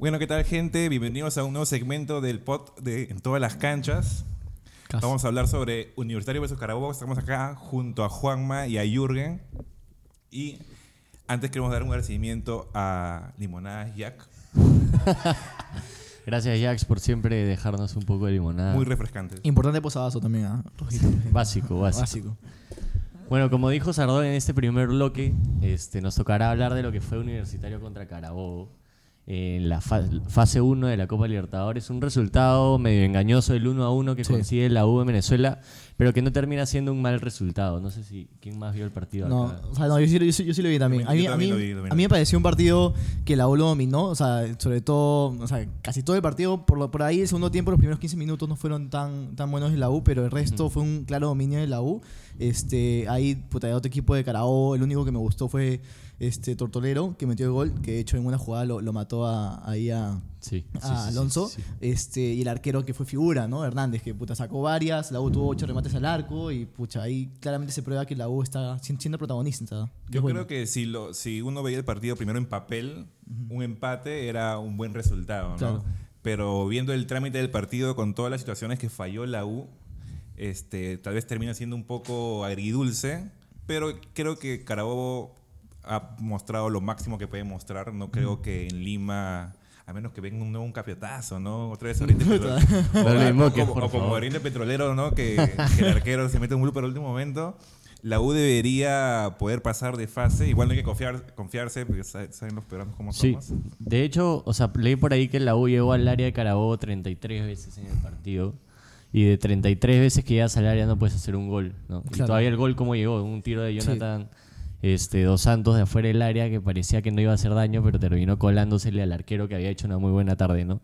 Bueno, ¿qué tal, gente? Bienvenidos a un nuevo segmento del pod de En todas las canchas. Casi. Vamos a hablar sobre Universitario versus Carabobo. Estamos acá junto a Juanma y a Jürgen. Y antes queremos dar un agradecimiento a Limonadas Jack. Gracias, Jax, por siempre dejarnos un poco de limonada. Muy refrescantes. Importante posadazo también, ¿ah? Rojito. Básico, básico. Básico. Bueno, como dijo Sardón en este primer bloque, este, nos tocará hablar de lo que fue Universitario contra Carabobo en la fa- fase 1 de la Copa Libertadores. Un resultado medio engañoso, el 1 a 1 que Sí. consigue la U en Venezuela, pero que no termina siendo un mal resultado. No sé si quién más vio el partido No, acá. o sea, no, yo sí, yo sí- yo sí lo vi también. A mí, a mí, también lo vi, también a mí lo me pareció un partido que la U lo dominó, o sea, sobre todo, o sea, casi todo el partido, por, lo- por ahí el segundo tiempo, los primeros 15 minutos no fueron tan, tan buenos de la U, pero el resto fue un claro dominio de la U. Este, ahí, puta, hay otro equipo de Carabobo, el único que me gustó fue este Tortolero, que metió el gol, que de hecho en una jugada lo, lo mató a, ahí a, Sí, sí, a sí, sí, Alonso. sí, sí. Este, y el arquero que fue figura, ¿no? Hernández, que puta sacó varias, la U tuvo ocho remates al arco y pucha, ahí claramente se prueba que la U está si- siendo protagonista. Yo bueno. creo que si, lo, si uno veía el partido primero en papel, un empate era un buen resultado, ¿no? Claro. Pero viendo el trámite del partido con todas las situaciones que falló la U, este, tal vez termina siendo un poco agridulce, pero creo que Carabobo ha mostrado lo máximo que puede mostrar. No creo que en Lima, a menos que venga un nuevo un capiotazo, ¿no? Otra vez Oriente Petrolero. o, como, o como. Oriente Petrolero, ¿no? Que, que el arquero se mete un gol para el último momento. La U debería poder pasar de fase. Igual no hay que confiar, confiarse, porque sa- saben los peruanos cómo Sí, somos. de hecho, o sea, leí por ahí que la U llegó al área de Carabobo 33 veces en el partido. Y de 33 veces que llegas al área no puedes hacer un gol, ¿no? Y Claro. todavía el gol como llegó, un tiro de Jonathan este, Dos Santos de afuera del área que parecía que no iba a hacer daño, pero terminó colándosele al arquero que había hecho una muy buena tarde, ¿no?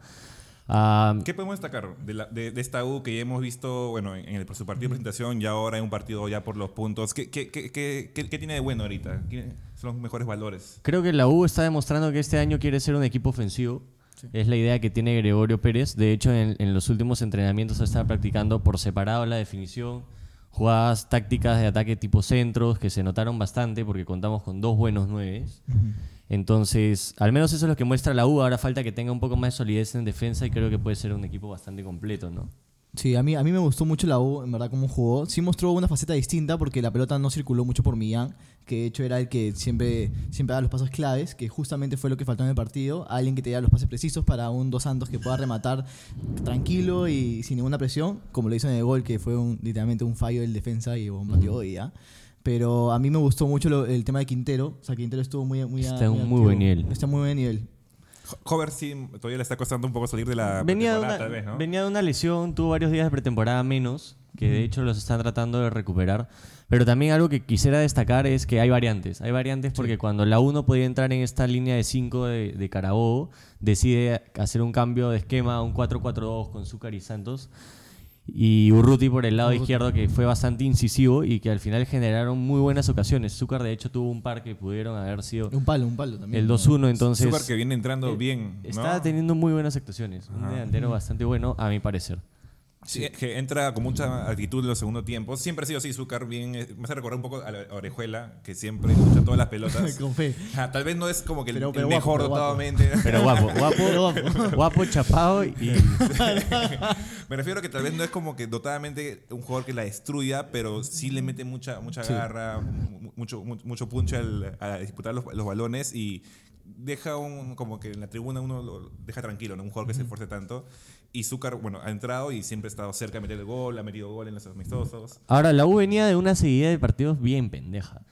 Ah, ¿Qué podemos destacar de, la- de- de esta U que ya hemos visto, bueno, en, el, su partido de presentación y ahora en un partido ya por los puntos? ¿Qué, qué, qué, qué- tiene de bueno ahorita? ¿Qué son los mejores valores? Creo que la U está demostrando que este año quiere ser un equipo ofensivo. Es la idea que tiene Gregorio Pérez. De hecho, en, en los últimos entrenamientos ha estado practicando por separado la definición, jugadas tácticas de ataque tipo centros, que se notaron bastante porque contamos con dos buenos nueves. Entonces, al menos eso es lo que muestra la U. Ahora falta que tenga un poco más de solidez en defensa y creo que puede ser un equipo bastante completo, ¿no? Sí, a mí, a mí me gustó mucho la U, en verdad, cómo jugó. Sí mostró una faceta distinta porque la pelota no circuló mucho por Millán, que de hecho era el que siempre, siempre daba los pasos claves, que justamente fue lo que faltó en el partido. Alguien que te diera los pases precisos para un Dos Santos que pueda rematar tranquilo y sin ninguna presión, como lo hizo en el gol, que fue un, literalmente un fallo del defensa y un batió y ya. Pero a mí me gustó mucho lo- el tema de Quintero. O sea, Quintero estuvo muy, muy Está en un muy activo. buen nivel. Está en muy buen nivel. Hover sí, todavía le está costando un poco salir de la Venía de, pretemporada, una, tal vez, ¿no? venía de una lesión, tuvo varios días de pretemporada menos, que de hecho los están tratando de recuperar. Pero también algo que quisiera destacar es que hay variantes. Hay variantes porque cuando la 1 podía entrar en esta línea de 5 de, de Carabobo, decide hacer un cambio de esquema a un 4-4-2 con Zúcar y Santos. Y Urruti por el lado izquierdo, que fue bastante incisivo y que al final generaron muy buenas ocasiones. Zúcar, de hecho, tuvo un par que pudieron haber sido Un palo, un palo también. el 2-1, entonces... Zúcar que viene entrando eh, bien, ¿no? Está teniendo muy buenas actuaciones. Un Ajá. delantero bastante bueno, a mi parecer. Sí, que entra con mucha actitud en los segundos tiempos. Siempre ha sido así, Zúcar, bien. eh, Me hace recordar un poco a la Orejuela, que siempre lucha todas las pelotas. Con fe. Tal vez no es como que el, Pero- el pero guapo, mejor dotadamente. Pero guapo, guapo, Pero guapo. guapo, chapado y Me refiero a que tal vez no es como que dotadamente un jugador que la destruya, pero sí le mete mucha, mucha garra, mu- mucho, mu- mucho punch al, a disputar los, los balones y deja un, como que en la tribuna uno lo deja tranquilo, ¿no? Un jugador que se esfuerce tanto. Y Zúcar, bueno, ha entrado y siempre ha estado cerca de meter el gol, ha metido gol en los amistosos. Ahora, la U venía de una seguida de partidos bien pendeja.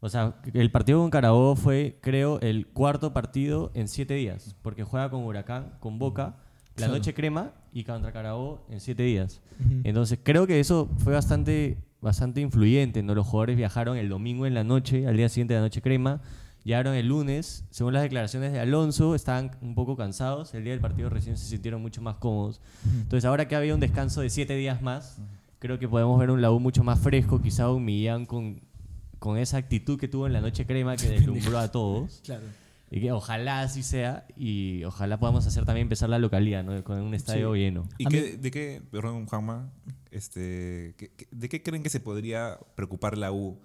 O sea, el partido con Carabobo fue, creo, el cuarto partido en siete días. Porque juega con Huracán, con Boca, la Claro. noche crema y contra Carabobo en siete días. Entonces, creo que eso fue bastante, bastante influyente. ¿no? Los jugadores viajaron el domingo en la noche, al día siguiente de la noche crema. Llegaron el lunes, según las declaraciones de Alonso, estaban un poco cansados. El día del partido recién se sintieron mucho más cómodos. Entonces, ahora que había un descanso de siete días más, creo que podemos ver un Lau mucho más fresco, quizá un Millán con, con esa actitud que tuvo en la noche crema que deslumbró a todos. Claro. Y que ojalá así sea y ojalá podamos hacer también empezar la localidad, ¿no? Con un estadio lleno. ¿Y qué, de qué, perdón, Juanma, este, ¿qué- qué- de qué creen que se podría preocupar la U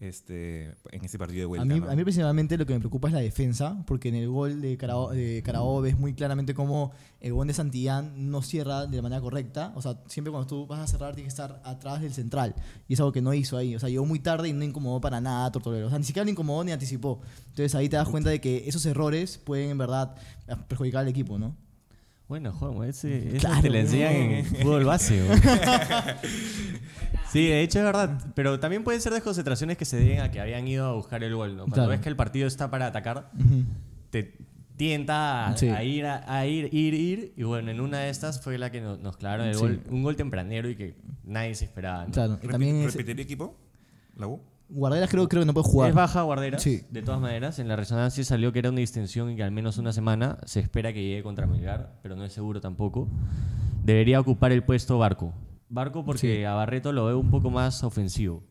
este, en ese partido de vuelta. A mí, ¿no? a mí principalmente lo que me preocupa es la defensa, porque en el gol de Carabobo ves muy claramente cómo el gol de Santillán no cierra de la manera correcta. O sea, siempre cuando tú vas a cerrar tienes que estar atrás del central. Y es algo que no hizo ahí. O sea, llegó muy tarde y no incomodó para nada a Tortolero. O sea, ni siquiera lo incomodó ni anticipó. Entonces ahí te das cuenta de que esos errores pueden en verdad perjudicar al equipo, ¿no? Bueno, Juan, ese, Claro, te lo enseñan no. en fútbol base. sí, de hecho es verdad. Pero también pueden ser desconcentraciones que se deben a que habían ido a buscar el gol. ¿no? Cuando Claro. ves que el partido está para atacar, te tienta a, Sí. a ir, a, a ir, ir, ir. Y bueno, en una de estas fue la que nos, nos clavaron el Sí. gol. Un gol tempranero y que nadie se esperaba. ¿no? Claro, también es, ¿Repetiría equipo? ¿La U? Guarderas creo, creo que no puede jugar. Es baja guardera. Sí. De todas maneras, en la resonancia salió que era una distensión y que al menos una semana se espera que llegue contra Melgar, pero no es seguro tampoco. Debería ocupar el puesto Barco. Barco porque Sí. a Barreto lo veo un poco más ofensivo.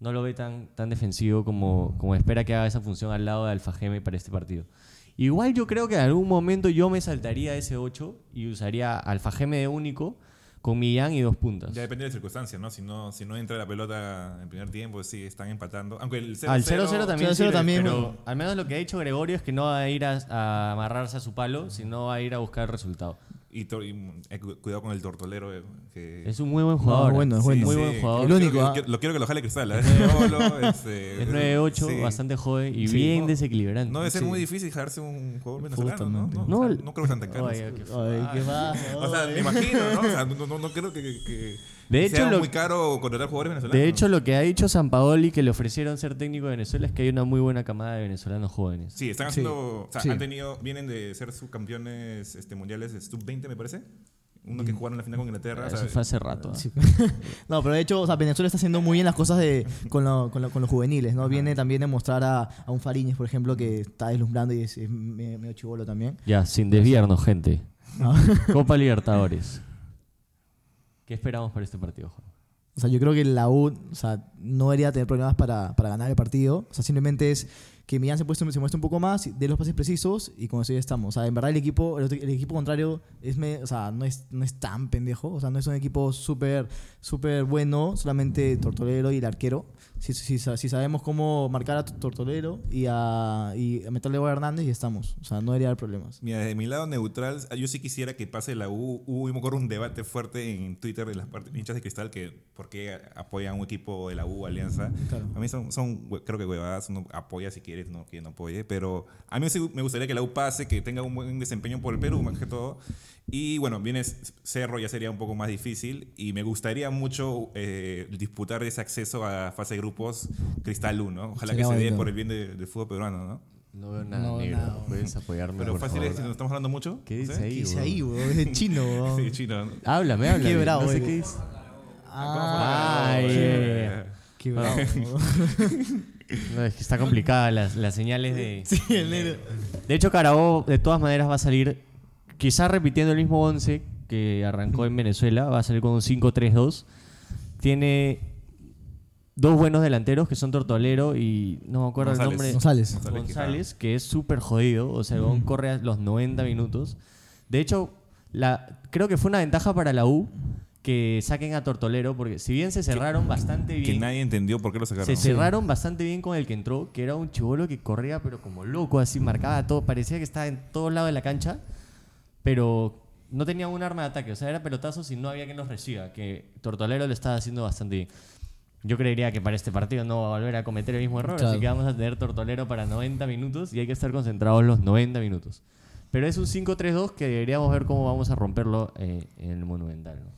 No lo ve tan, tan defensivo como, como espera que haga esa función al lado de Alfajeme para este partido. Igual yo creo que en algún momento yo me saltaría ese 8 y usaría Alfajeme de único con Millán y dos puntas. Ya depende de las circunstancias, ¿no? Si no, si no entra la pelota en primer tiempo, sí, están empatando. Aunque el 0-0... Al 0-0 también, 0-0 sirve, también, pero bueno. al menos lo que ha dicho Gregorio es que no va a ir a, a amarrarse a su palo, sino va a ir a buscar el resultado. Y, to- y, eh, cu- cuidado con el tortolero. eh, que Es un muy buen jugador. bueno, es Sí, bueno. Muy sí. buen jugador. El Lo único, quiero- ¿ah? quiero- Lo quiero que lo jale cristal. ¿eh? Es este, Es 9-8, sí. bastante joven y Sí. bien No, desequilibrante. No debe ser Sí. muy difícil jalarse un jugador venezolano, ¿no? No, No, o sea, no creo que sean tan caros. Oye, qué Ay, ¿qué pasa? O sea, me imagino, ¿no? O sea, no, no, no creo que, que- que De hecho, sea lo- muy caro contratar jugadores venezolanos. De hecho, lo que ha dicho San Paoli que le ofrecieron ser técnico de Venezuela es que hay una muy buena camada de venezolanos jóvenes. Sí, están Sí. haciendo. O sea, Sí. han tenido. Vienen de ser subcampeones este, mundiales sub-20, me parece. Uno que jugaron la final con Inglaterra. Eso fue hace rato. Sí. no, pero de hecho, o sea, Venezuela está haciendo muy bien las cosas de, con, lo- con, lo- con los juveniles, ¿no? Viene también a mostrar a, a un Fariñez, por ejemplo, que está deslumbrando y es, es me- medio chivolo también. Ya, sin desviarnos, gente. ¿no? Copa Libertadores. ¿Qué esperamos para este partido, Juan? O sea, yo creo que la U o sea, no debería tener problemas para, para ganar el partido. O sea, simplemente es que Millán se, puesto, se muestre un poco más, de los pases precisos y con eso ya estamos. O sea, en verdad el equipo, el, el equipo contrario es me- o sea, no, es, no es tan pendejo. O sea, no es un equipo súper súper bueno, solamente Tortolero y el arquero. Si, si, si sabemos cómo marcar a Tortolero y a, y a meterle a Hernández, ya estamos. O sea, no debería haber problemas. Mira, desde mi lado neutral, yo sí quisiera que pase la U. Hubo, un debate fuerte en Twitter de las hinchas de cristal que por qué apoyan un equipo de la U, Alianza. Claro. A mí son, son creo que huevadas, uno apoya si quieres, no que no apoye, pero a mí sí me gustaría que la U pase, que tenga un buen desempeño por el Perú, más que todo. Y bueno, viene Cerro, ya sería un poco más difícil, y me gustaría mucho eh, disputar ese acceso a fase de grupos Cristal 1. Ojalá Sería que se dé por el bien de- del fútbol peruano, ¿no? No veo nada No, negro. nada. Puedes apoyarme, Pero por fácil favor. es, si nos estamos hablando mucho. ¿Qué no dice ahí? ¿Qué dice ahí, weón? Es chino, weón. Sí, chino. ¿no? Háblame, háblame. Qué bravo No sé qué dice. Ah, Ay, Eh, eh. Qué bravo. No, es que está complicada las, las señales de... sí, el negro. De hecho, Carabobo de todas maneras va a salir, quizás repitiendo el mismo 11 que arrancó en Venezuela, va a salir con un 5-3-2. Tiene dos buenos delanteros que son Tortolero y no me acuerdo González. el nombre. González. González González, que es súper jodido, o sea, el huevón corre a los 90 minutos. De hecho, la, creo que fue una ventaja para la U que saquen a Tortolero, porque si bien se cerraron bastante Que bien, nadie entendió por qué lo sacaron. se cerraron bastante bien con el que entró, que era un chivolo que corría pero como loco, así marcaba todo, parecía que estaba en todos lados de la cancha, pero no tenía un arma de ataque, o sea, era pelotazos y no había quien los reciba, que Tortolero le estaba haciendo bastante bien. Yo creería que para este partido no va a volver a cometer el mismo error, Claro. así que vamos a tener Tortolero para 90 minutos y hay que estar concentrados los 90 minutos. Pero es un 5-3-2 que deberíamos ver cómo vamos a romperlo eh, en el Monumental. ¿no?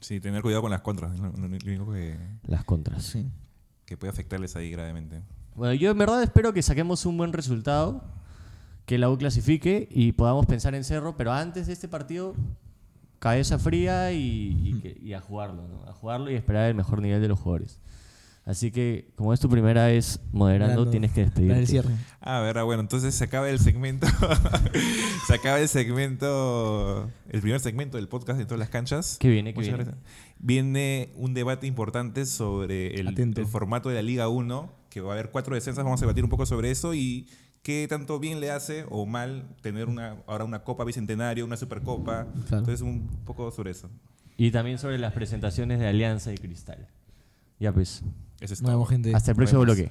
Sí, tener cuidado con las contras. Lo, lo único que, Las contras. Sí. que puede afectarles ahí gravemente. Bueno, yo en verdad espero que saquemos un buen resultado, que la U clasifique y podamos pensar en Cerro, pero antes de este partido, cabeza fría y, y que- y a jugarlo, ¿no? A jugarlo y esperar el mejor nivel de los jugadores. Así que, como es tu primera vez moderando, tienes que Para el despedirte. cierre. Ah, verdad, bueno, entonces se acaba el segmento. se acaba el segmento. El primer segmento del podcast de todas las canchas. ¿Qué viene? ¿Qué Muchas viene? gracias. Viene un debate importante sobre el, el formato de la Liga 1, que va a haber cuatro descensas. Vamos a debatir un poco sobre eso y qué tanto bien le hace o mal tener una, ahora una Copa Bicentenario, una Supercopa. Claro. Entonces, un poco sobre eso. Y también sobre las presentaciones de Alianza y Cristal. Ya pues, Eso es Nos vemos, todo. gente. Hasta el próximo Nos bloque.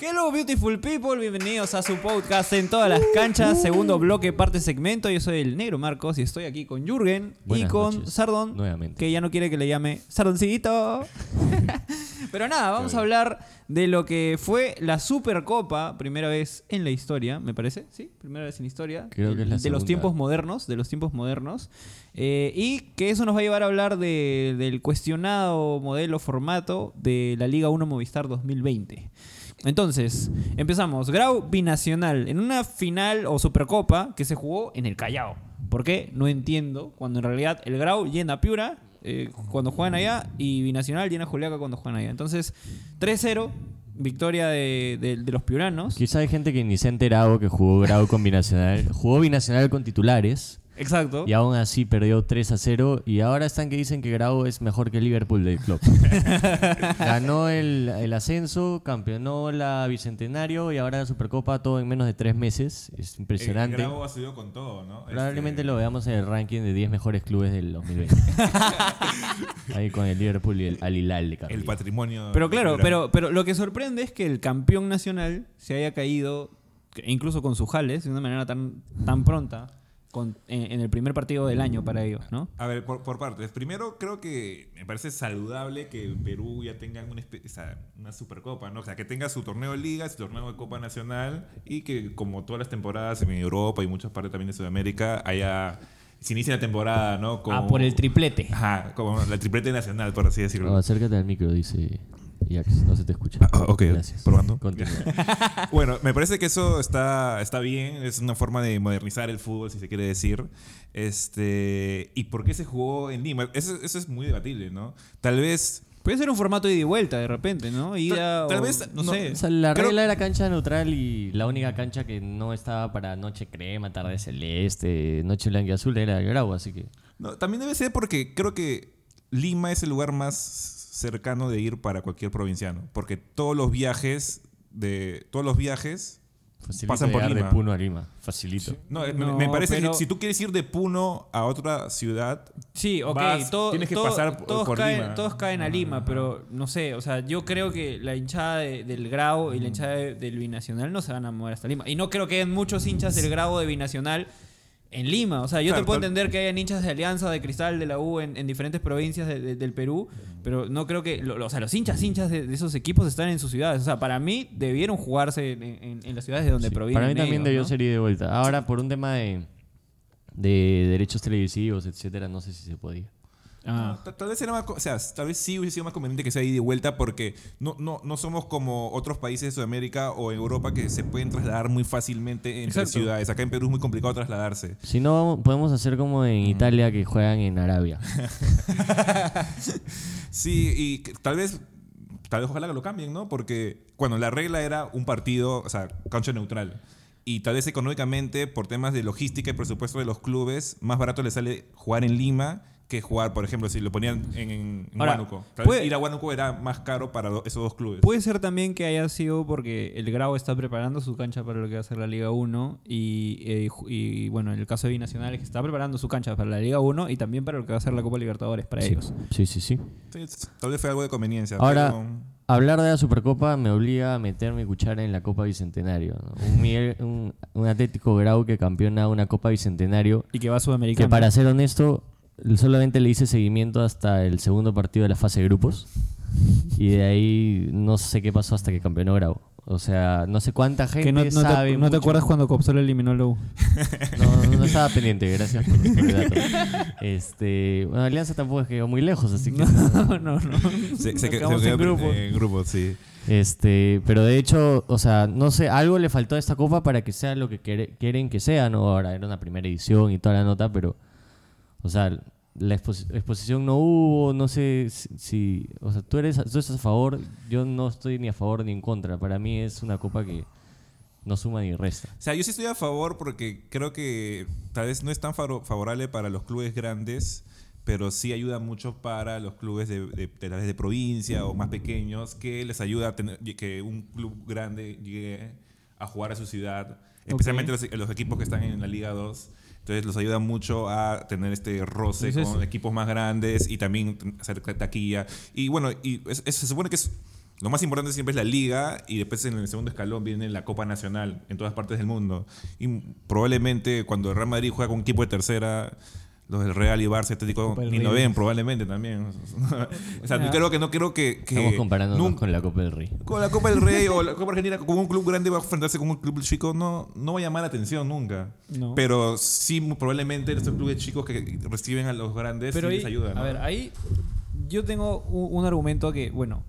Hello beautiful people, bienvenidos a su podcast en todas las canchas, segundo bloque, parte segmento. Yo soy el negro Marcos y estoy aquí con Jürgen y Buenas con noches, Sardón, Nuevamente. que ya no quiere que le llame Sardoncito. Pero nada, vamos a hablar de lo que fue la Supercopa, primera vez en la historia, me parece, ¿sí? Primera vez en la historia. Creo que es la de los tiempos modernos, de los tiempos modernos. Eh, y que eso nos va a llevar a hablar de- del cuestionado modelo formato de la Liga 1 Movistar 2020. Entonces, empezamos. Grau binacional en una final o supercopa que se jugó en el Callao. ¿Por qué? No entiendo. Cuando en realidad el Grau llena Piura eh, cuando juegan allá y binacional llena Juliaca cuando juegan allá. Entonces, 3-0, victoria de, los piuranos. Quizá hay gente que ni se ha enterado que jugó Grau con Binacional. Jugó Binacional con titulares Exacto. y aún así perdió 3 a 0. Y ahora están que dicen que Grau es mejor que el Liverpool del club. Ganó el, el ascenso, campeonó la Bicentenario y ahora la Supercopa todo en menos de 3 meses. Es impresionante. El Grau ha subido con todo, ¿no? Probablemente Este, lo veamos en el ranking de 10 mejores clubes del 2020. Ahí con el Liverpool y el Al Hilal de. El patrimonio. Pero claro, pero, pero lo que sorprende es que el campeón nacional se haya caído, incluso con sus jales, de una manera tan, tan pronta, con- en, en el primer partido del año para ellos, ¿no? A ver, por, por partes. Primero, creo que me parece saludable que Perú ya tenga una, o sea, una supercopa, ¿no? O sea, que tenga su torneo de liga, su torneo de Copa Nacional y que, como todas las temporadas en Europa y muchas partes también de Sudamérica, haya. Se inicia la temporada, ¿no? Como, Ah, por el triplete. Ajá, como la triplete nacional, por así decirlo. No, acércate al micro, dice Jax. No se te escucha. Ah, ok, Gracias. probando. Continúa. Bueno, me parece que eso está, está bien, es una forma de modernizar el fútbol, si se quiere decir. Este, ¿Y por qué se jugó en Lima? Eso, eso es muy debatible, ¿no? Tal vez... Puede ser un formato de ida y vuelta de repente, ¿no? Ida tal o- vez no, no- sé. O sea, la Creo- regla era cancha neutral y la única cancha que no estaba para noche crema, tarde celeste, noche blanca y azul era el Grau, así que... no, también debe ser porque creo que Lima es el lugar más cercano de ir para cualquier provinciano, porque todos los viajes de todos los viajes Facilito Pasan por Lima. de Puno a Lima. Facilito. no, me- No, me parece pero- que si tú quieres ir de Puno a otra ciudad Sí, ok, Vas- todo- tienes que todo- pasar por- todos, por caen, Lima. todos caen a Lima, pero no sé, o sea, yo creo que la hinchada de- del Grau y la hinchada de- del Binacional no se van a mover hasta Lima. Y no creo que hayan muchos hinchas del Grau de Binacional en Lima. O sea, yo Claro, te puedo tal- entender que hayan hinchas de Alianza, de Cristal, de la U en, en diferentes provincias de- de- del Perú, pero no creo que, lo- lo- o sea, los hinchas, hinchas de, de esos equipos están en sus ciudades. O sea, para mí debieron jugarse en, en- en las ciudades de donde Sí, provienen Para mí también ellos, debió ¿no? ser ida y de vuelta. Ahora, por un tema de, de derechos televisivos, etcétera, no sé si se podía. Ah. No, ta- tal vez era más, o sea, tal vez sí hubiese sido más conveniente que sea ida y vuelta porque no, no, no somos como otros países de Sudamérica o Europa que se pueden trasladar muy fácilmente entre Exacto. ciudades. Acá en Perú es muy complicado trasladarse. Si no, podemos hacer como en Italia que juegan en Arabia. Sí, y tal vez, tal vez ojalá que lo cambien, ¿no? Porque, bueno, la regla era un partido, o sea, cancha neutral. Y tal vez económicamente, por temas de logística y presupuesto de los clubes, más barato les sale jugar en Lima que jugar, por ejemplo, si lo ponían en, en Ahora, Huánuco. Tal puede- vez ir a Huánuco era más caro para do- esos dos clubes. Puede ser también que haya sido porque el Grau está preparando su cancha para lo que va a ser la Liga 1 y, eh, ju- y, bueno, en el caso de Binacional es que está preparando su cancha para la Liga 1 y también para lo que va a ser la Copa Libertadores para ellos. Sí, sí, sí. Sí, tal vez fue algo de conveniencia. Ahora, pero- hablar de la Supercopa me obliga a meter mi cuchara en la Copa Bicentenario. ¿no? Un, Miguel- un, un Atlético Grau que campeona una Copa Bicentenario Y que va a que Sudamericana. para ser honesto, solamente le hice seguimiento hasta el segundo partido de la fase de grupos. Y de ahí no sé qué pasó hasta que campeonó Grau. O sea, no sé cuánta gente que no, no sabe. te, no te mucho. acuerdas cuando Copsol eliminó U. No, no estaba pendiente, gracias por, por el dato. Este, bueno, Alianza tampoco es que quedó muy lejos, así que. no, no, no. se, se, que- Quedamos se en quedó grupos. en grupos, sí. Este, pero de hecho, o sea, no sé, algo le faltó a esta copa para que sea lo que quere- quieren que sea, ¿no? Ahora era una primera edición y toda la nota, pero, o sea, la exposi- exposición no hubo, no sé si, si- o sea, tú eres, tú estás a favor, yo no estoy ni a favor ni en contra. Para mí es una copa que no suma ni resta. O sea, yo sí estoy a favor porque creo que tal vez no es tan favorable para los clubes grandes, pero sí ayuda mucho para los clubes de, de, de, tal vez de provincia o más pequeños, que les ayuda a tener que un club grande llegue a jugar a su ciudad. especialmente los, los equipos que están en la Liga 2. Entonces los ayuda mucho a tener este roce Entonces- con equipos más grandes y también hacer taquilla. Y bueno, y es- es- se supone que es, lo más importante siempre es la liga y después en el segundo escalón viene la Copa Nacional en todas partes del mundo. Y probablemente cuando el Real Madrid juega con un equipo de tercera, los del Real y Barça Atlético ni lo ven probablemente también. o sea, yo creo que no creo que... que Estamos comparándonos nunca- con la Copa del Rey. con la Copa del Rey o la Copa Argentina, con un club grande va a enfrentarse con un club chico, no, no va a llamar la atención nunca. No. Pero sí, probablemente estos clubes chicos que reciben a los grandes Pero sí ahí, les ayuda. ¿no? a ver, ahí yo tengo un, un argumento que, bueno,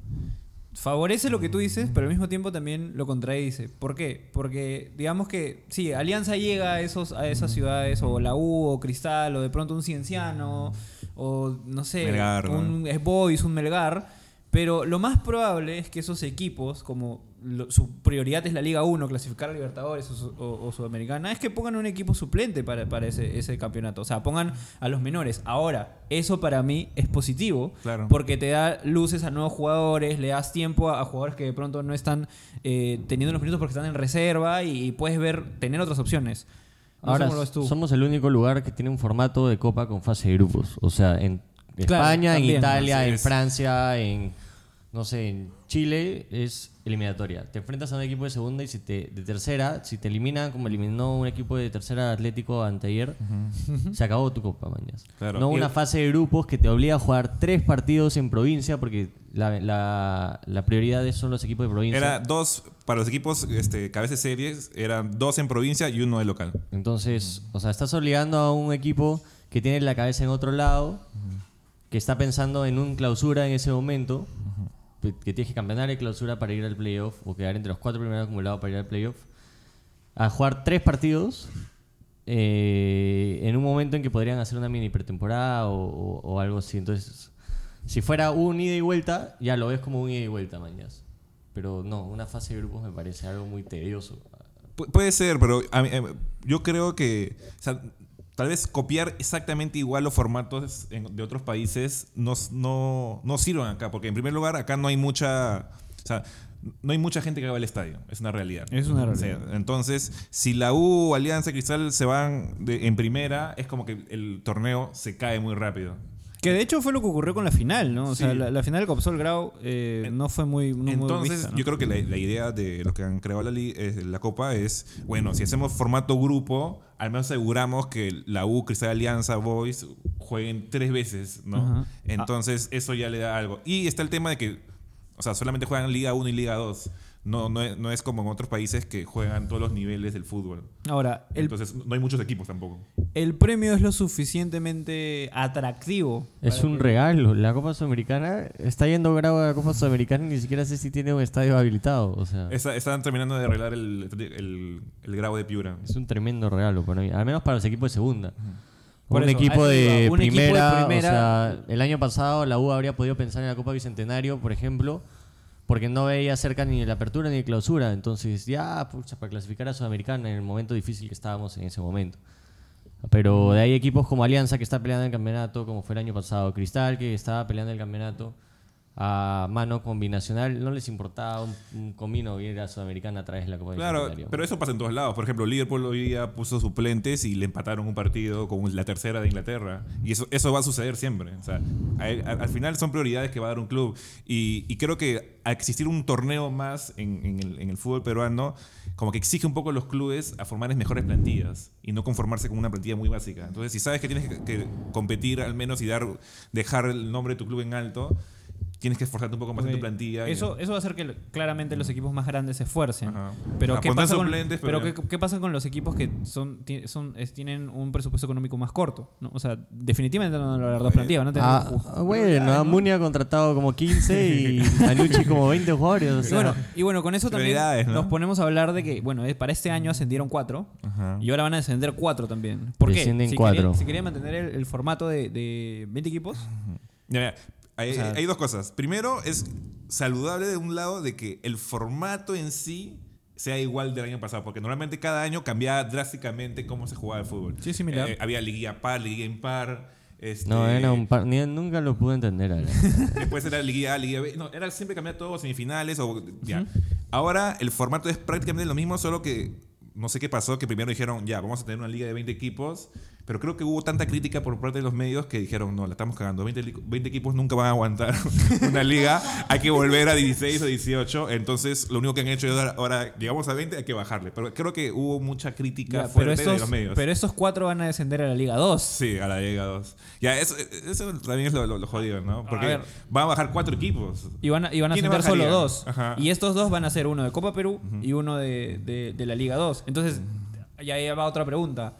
favorece lo que tú dices, pero al mismo tiempo también lo contradice. ¿Por qué? Porque digamos que, sí, Alianza llega a, esos, a esas ciudades, o la U, o Cristal, o de pronto un Cienciano, o no sé, Melgar, ¿no? un Boys, un Melgar. Pero lo más probable es que esos equipos, como lo- su prioridad es la Liga 1, clasificar a Libertadores o, su- o- o Sudamericana, es que pongan un equipo suplente para, para ese, ese campeonato. O sea, pongan a los menores. Ahora, eso para mí es positivo, Claro. porque te da luces a nuevos jugadores, le das tiempo a, a jugadores que de pronto no están eh, teniendo los minutos porque están en reserva y, puedes ver, tener otras opciones. No Ahora, somos el único lugar que tiene un formato de copa con fase de grupos. O sea, en Claro, España, en. Italia, en es. Francia, en, no sé, en Chile es eliminatoria. Te enfrentas a un equipo de segunda y si te, de tercera, si te eliminan como eliminó un equipo de tercera Atlético anteayer, se acabó tu copa, mañas. Claro. No Y- una fase de grupos que te obliga a jugar tres partidos en provincia porque la, la, la prioridad son los equipos de provincia. Era dos, para los equipos este, cabeza de series, eran dos en provincia y uno de local. Entonces, o sea, estás obligando a un equipo que tiene la cabeza en otro lado, que está pensando en un clausura en ese momento, que- que tienes que campeonar el clausura para ir al playoff o quedar entre los cuatro primeros acumulados para ir al playoff, a jugar tres partidos eh, en un momento en que podrían hacer una mini pretemporada o, o- o algo así. Entonces, si fuera un ida y vuelta, ya lo ves como un ida y vuelta, mañas. Pero no, una fase de grupos me parece algo muy tedioso. Pu- puede ser, pero a mí, eh, yo creo que o sea, tal vez copiar exactamente igual los formatos en- de otros países no, no, no sirven acá, porque en primer lugar acá no hay mucha... O sea, no hay mucha gente que va al estadio, es una realidad. Es una O sea, realidad. entonces, si la U, Alianza, Cristal se van de- en primera, es como que el torneo se cae muy rápido. Que de hecho fue lo que ocurrió con la final, ¿no? O sea, la, la final del Copsol Grau eh, no fue muy, no muy Entonces, vista, ¿no? yo creo que la, la idea de los que han creado la, eh, la Copa es, bueno, si hacemos formato grupo, al menos aseguramos que la U, Cristal Alianza, Boys jueguen tres veces, ¿no? Entonces, eso ya le da algo. Y está el tema de que, o sea, solamente juegan Liga 1 y Liga 2. No, no, es, no es como en otros países que juegan todos los niveles del fútbol. Ahora, el, Entonces, no hay muchos equipos tampoco. el premio es lo suficientemente atractivo. Es un que- regalo. La Copa Sudamericana está yendo grado a la Copa Sudamericana y ni siquiera sé si tiene un estadio habilitado. O sea, es, Está- están terminando de arreglar el, el, el grado de Piura. un tremendo regalo para mí. Al menos para los equipos de segunda. Por un, eso, equipo de equipo primera, primera- O sea, el año pasado la U habría podido pensar en la Copa Bicentenario, por ejemplo, porque no veía cerca ni la apertura ni la clausura. Entonces, ya, pucha, para clasificar a Sudamericana en el momento difícil que estábamos en ese momento. Pero de ahí equipos como Alianza que está peleando el campeonato, como fue el año pasado, Cristal que estaba peleando el campeonato a mano combinacional, no les importaba un, un comino ir a Sudamericana a través de la Copa Claro, pero eso pasa en todos lados. Por ejemplo, Liverpool hoy día puso suplentes y le empataron un partido con la tercera de Inglaterra. Y eso, eso va a suceder siempre. O sea, a- a- al final son prioridades que va a dar un club. Y, y creo que al existir un torneo más en, en el, en el fútbol peruano, como que exige un poco a los clubes a formar mejores plantillas y no conformarse con una plantilla muy básica. Entonces, si sabes que tienes que, que competir al menos y dar, dejar el nombre de tu club en alto, tienes que esforzarte un poco más en tu plantilla. y- Eso, eso va a hacer que claramente los equipos más grandes se esfuercen. Ajá. Pero, Ah, ¿qué pasa, con, suplentes, pero pero ¿qué, ya. qué pasa con los equipos que son, ti- son, es- tienen un presupuesto económico más corto? ¿no? O sea, definitivamente no van a lograr dos plantillas. Van a tener Ah, bueno, a Muni ha contratado como 15 y Manucci como 20 jugadores. O Y bueno, y bueno, con eso también nos ponemos a hablar de que, bueno, eh, para este año ascendieron cuatro Ajá. y ahora van a descender cuatro también. ¿Por qué? Descienden si cuatro. Querían, si querían mantener el, el formato de, de 20 equipos. Hay, O sea- hay dos cosas. Primero, es saludable de un lado de que el formato en sí sea igual del año pasado, porque normalmente cada año cambiaba drásticamente cómo se jugaba el fútbol. Sí, similar. Eh, había liguilla par, liguilla impar. Este, no, era un par- ni- nunca lo pude entender. ahora. Después era liguilla A, liguilla B. No, era siempre cambiar todo, semifinales o ya. Ahora el formato es prácticamente lo mismo, solo que no sé qué pasó, que primero dijeron, ya, vamos a tener una liga de 20 equipos, pero creo que hubo tanta crítica por parte de los medios que dijeron, no, la estamos cagando, 20, li- 20 equipos nunca van a aguantar una liga, hay que volver a 16 o 18, entonces lo único que han hecho es ahora llegamos a 20, hay que bajarle, pero creo que hubo mucha crítica Ya, fuerte de estos, los medios. pero estos cuatro van a descender a la Liga 2. Sí, a la Liga 2. Ya, eso, eso también es lo, lo- lo jodido, ¿no? Porque van a bajar cuatro equipos. Y van a, y van a ¿Quiénes ascender solo dos. Ajá. Y estos dos van a ser uno de Copa Perú y uno de, de- de la Liga 2. Entonces, ya ahí va otra pregunta.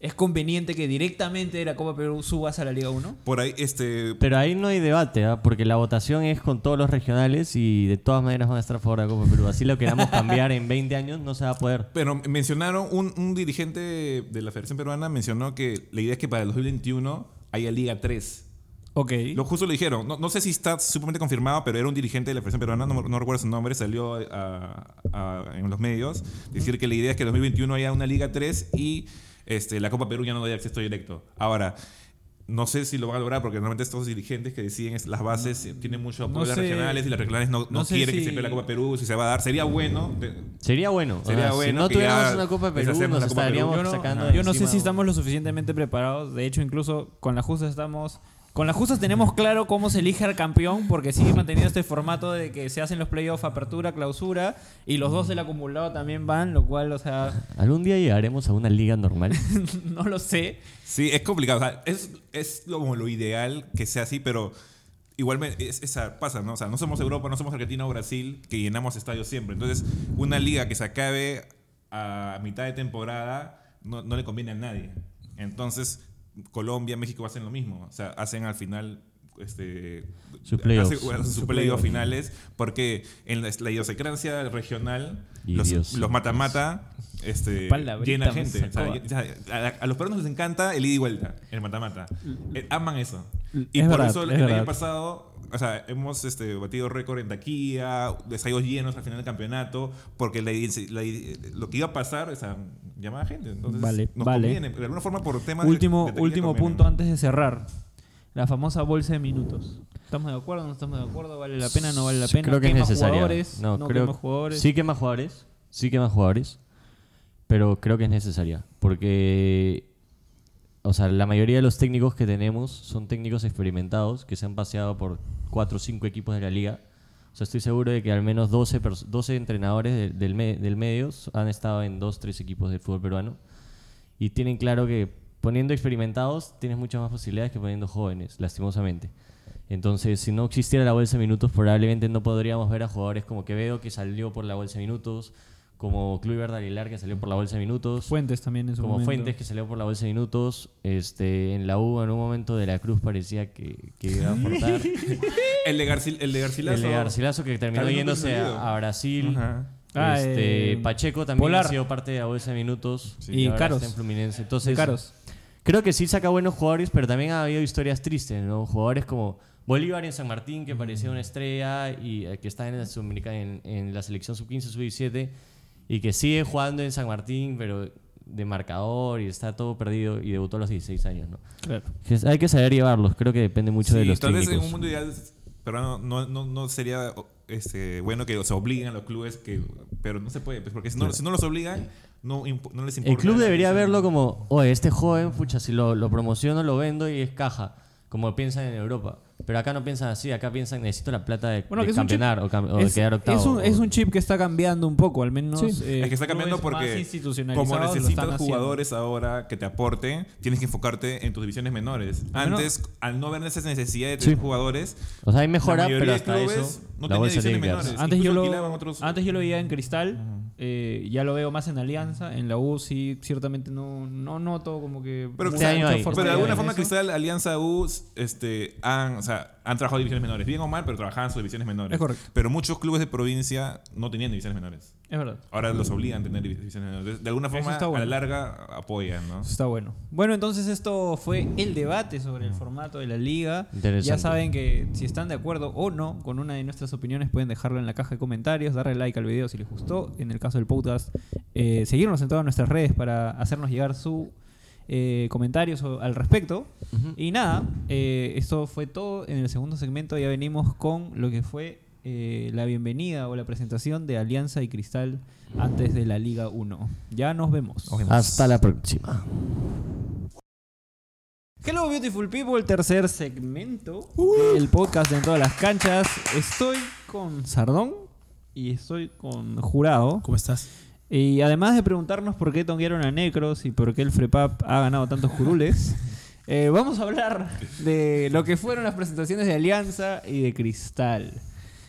¿Es conveniente que directamente de la Copa Perú subas a la Liga 1? Por ahí, este, Pero ahí no hay debate, ¿ah? porque la votación es con todos los regionales y de todas maneras van a estar a favor de la Copa Perú. Así lo queramos cambiar en 20 años, no se va a poder. Pero mencionaron, un, un dirigente de la Federación Peruana mencionó que la idea es que para el 2021 haya Liga 3. Ok. Lo justo lo dijeron. No, no sé si está sumamente confirmado, pero era un dirigente de la Federación Peruana, no, no recuerdo su nombre, salió a- a- en los medios, decir que la idea es que en 2021 haya una Liga 3 y este, la Copa Perú ya no dé acceso directo. Ahora, no sé si lo van a lograr porque normalmente estos dirigentes que deciden es- las bases eh, tienen mucho apoyo No de las sé- regionales y las regionales no, no no sé quieren que se pelee la Copa Perú, si se va a dar. Sería bueno. Sería bueno. o Sería sea, bueno si no tuviéramos una Copa Perú, nos la Copa Perú. estaríamos Yo no, sacando yo no sé si estamos lo suficientemente preparados. De hecho, incluso con las justas estamos. Con las justas tenemos claro cómo se elige al campeón, porque sigue manteniendo este formato de que se hacen los playoffs, apertura, clausura, y los dos del acumulado también van, lo cual, o sea, ¿Algún día llegaremos a una liga normal? no lo sé. Sí, es complicado. O sea, es, es como lo ideal que sea así, pero igualmente es, esa pasa, ¿no? O sea, no somos Europa, no somos Argentina o Brasil, que llenamos estadios siempre. Entonces, una liga que se acabe a mitad de temporada no, no le conviene a nadie. Entonces, Colombia, México hacen lo mismo. O sea, hacen al final este hacen- hacen sus playoffs finales porque en la, la idiosincrasia regional Y los, Dios. los mata-mata este, llena gente. O sea, a, a los peruanos les encanta el ida y vuelta, el mata-mata. Eh, aman eso. Y Es por verdad, eso es el verdad. año pasado, o sea, hemos este, batido récord en taquilla, estadios llenos al final del campeonato, porque la- la- lo que iba a pasar, o sea, llamaba gente. Entonces, Vale, nos vale. conviene. De alguna forma, por temas de- Último, de taquilla último conviene. punto antes de cerrar. La famosa bolsa de minutos. ¿Estamos de acuerdo? ¿No estamos de acuerdo? ¿Vale la pena? ¿No vale la pena? Creo que es ¿Quema necesaria. jugadores? No, ¿No creo jugadores? Sí quema jugadores, sí quema jugadores, pero creo que es necesaria porque o sea, la mayoría de los técnicos que tenemos son técnicos experimentados que se han paseado por cuatro o cinco equipos de la liga. O sea, estoy seguro de que al menos 12, pers- 12 entrenadores de- del, me- del medio han estado en dos, tres equipos del fútbol peruano y tienen claro que poniendo experimentados tienes muchas más posibilidades que poniendo jóvenes, lastimosamente. Entonces, si no existiera la bolsa de minutos, probablemente no podríamos ver a jugadores como Quevedo, que salió por la bolsa de minutos, como Kluivert Aguilar, que salió por la bolsa de minutos, Fuentes también en su como momento. Fuentes, que salió por la bolsa de minutos. Este, en la U, en un momento de la Cruz, parecía que, que iba a aportar. El de, Garcil, el de Garcilaso. El de Garcilaso, que terminó yéndose a, Brasil. Ajá. Ah, Este, eh, Pacheco también Polar. ha sido parte de la bolsa de minutos. Sí. Y ahora Caros. está en Fluminense. Entonces, Caros. Creo que sí saca buenos jugadores, pero también ha habido historias tristes, ¿no? Jugadores como Bolívar en San Martín, que parecía una estrella y eh, que está en la, en, en la selección sub-15, sub-17 y que sigue jugando en San Martín, pero de marcador y está todo perdido y debutó a los 16 años, ¿no? Claro. Hay que saber llevarlos, creo que depende mucho de Sí, los tal vez técnicos. en un mundo ideal, pero no, no, no, sería este, bueno que se obliguen a los clubes, que, pero no se puede, pues, porque si no, si no los obligan, no, imp- no les importa. El club debería verlo como, oye, este joven, pucha, si lo, lo promociono, lo vendo y es caja, como piensan en Europa. Pero acá no piensan así, acá piensan, necesito la plata de, Bueno, de que es un chip- campeonar o, cam- o de Es, quedar octavo. es un, es o- un chip que está cambiando un poco, al menos. Sí. eh, Es que está cambiando porque como necesitas haciendo. jugadores ahora que te aporten, tienes que enfocarte en tus divisiones menores. Antes, al no ver esa necesidad de tener Sí. jugadores, O sea, hay mejora, pero hasta eso, no la tenía divisiones menores. Antes yo, lo, otros- antes yo lo veía en Cristal, eh, ya lo veo más en Alianza, en la U sí, ciertamente no, no noto como que... Pero, Este año hay, pero este de alguna hay. forma. Cristal, Alianza U, este, han, o sea, han trabajado divisiones menores. Bien o mal, pero trabajaban sus divisiones menores. Es correcto. Pero muchos clubes de provincia no tenían divisiones menores. Es verdad. Ahora los obligan a tener divisiones menores. De alguna forma, está bueno. a la larga, apoyan, ¿no? Eso está bueno. Bueno, entonces esto fue el debate sobre el formato de la liga. Interesante. Ya saben que si están de acuerdo o no con una de nuestras opiniones pueden dejarlo en la caja de comentarios, darle like al video si les gustó. En el caso del podcast, eh, seguirnos en todas nuestras redes para hacernos llegar su eh, comentarios al respecto. Y nada, eh, esto fue todo. En el segundo segmento ya venimos con lo que fue eh, la bienvenida o la presentación de Alianza y Cristal antes de la Liga 1. Ya nos vemos. Nos vemos. Hasta la próxima. Hello Beautiful People, tercer segmento del podcast de En todas las canchas. Estoy con Sardón y estoy con Jurado. ¿Cómo estás? Y además de preguntarnos por qué tonguearon a Necros y por qué el Frepap ha ganado tantos curules, eh, vamos a hablar de lo que fueron las presentaciones de Alianza y de Cristal.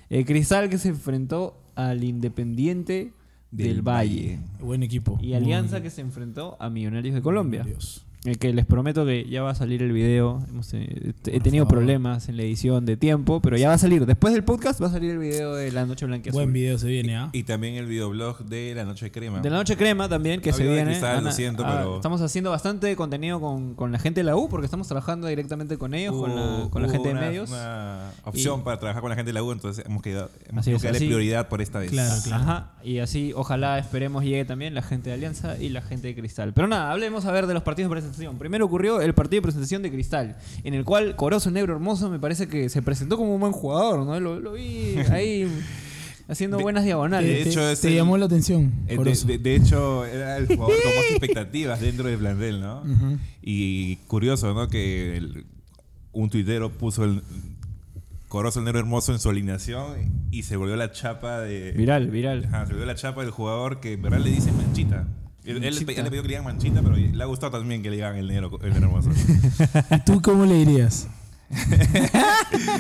Eh, Cristal que se enfrentó al Independiente del, Del Valle. Buen equipo. Y Alianza que se enfrentó a Millonarios de Colombia. Dios. Eh, que les prometo que ya va a salir el video. Hemos, eh, he tenido problemas en la edición de tiempo, pero ya va a salir. Después del podcast va a salir el video de La Noche Blanca y Buen video se viene, ¿ah? Y también el videoblog de La Noche de Crema. De la Noche Crema también, que No se de viene. Cristal, Ana- lo siento, ah, pero- Estamos haciendo bastante contenido con, con la gente de la U, porque estamos trabajando directamente con ellos, con la, con la hubo gente de una- medios. Una opción Y- para trabajar con la gente de la U, entonces hemos quedado hemos Así es, que darle así- prioridad por esta vez. Claro, claro. Ajá, y así ojalá esperemos llegue también la gente de Alianza y la gente de Cristal. Pero nada, hablemos a ver de los partidos de presentación. Primero ocurrió el partido de presentación de Cristal, en el cual Corozo Negro Hermoso me parece que se presentó como un buen jugador, ¿no? Lo, lo vi ahí haciendo De- buenas diagonales. de hecho, te, es te el- llamó la atención. Eh, De, de- de hecho, era el jugador con más expectativas dentro del plantel, ¿no? Y curioso, ¿no? Que el- un tuitero puso el Corozo el negro hermoso en su alineación y se volvió la chapa de. Viral, viral. Ajá, se volvió la chapa del jugador que en verdad le dice manchita. Él, él- le pidió que le digan manchita, pero le ha gustado también que le digan el negro, el negro hermoso. ¿Y tú cómo le dirías?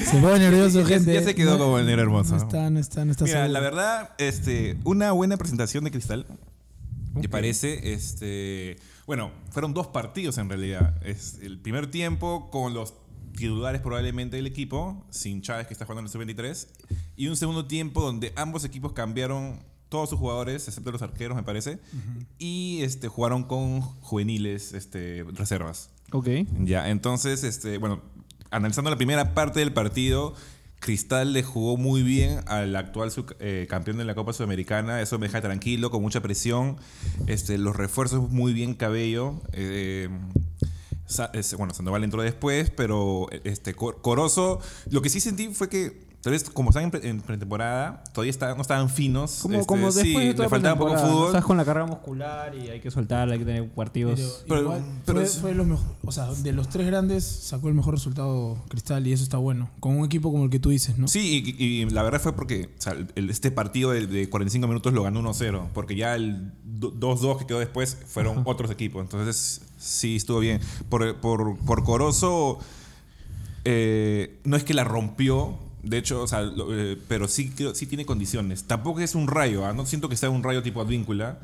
se pone nervioso, gente. ya se quedó No- como el negro hermoso. No está, no está, no está Mira, seguro. la verdad, este, una buena presentación de Cristal. Me parece, este, bueno, fueron dos partidos en realidad. Es el primer tiempo con los titulares probablemente del equipo, sin Chávez que está jugando en el sub-23, y un segundo tiempo donde ambos equipos cambiaron todos sus jugadores, excepto los arqueros, me parece, y este, jugaron con juveniles, este, reservas. Ok. Ya, entonces, este, bueno, analizando la primera parte del partido, Cristal le jugó muy bien al actual eh, campeón de la Copa Sudamericana. Eso me deja tranquilo, con mucha presión. Este, los refuerzos muy bien cabello. Eh, bueno, Sandoval entró después, pero este Cor- Corozo, lo que sí sentí fue que vez como están en, pre- en pretemporada, todavía está- no estaban finos. Como, este, como después sí, de toda le faltaba un poco fútbol. Estás con la carrera muscular y hay que soltarla, hay que tener partidos. Pero, Pero- igual pero fue, es- fue lo mejor. O sea, de los tres grandes sacó el mejor resultado Cristal y eso está bueno. Con un equipo como el que tú dices, ¿no? Sí, y, y la verdad fue porque o sea, el- este partido de, de 45 minutos lo ganó 1-0, porque ya el do- 2-2 que quedó después fueron otros equipos. Entonces, sí, estuvo bien. Por, por, por Corozo, eh, no es que la rompió, de hecho, o sea, lo- eh, pero sí, sí tiene condiciones. Tampoco es un rayo, ¿ah? no siento que sea un rayo tipo Advíncula,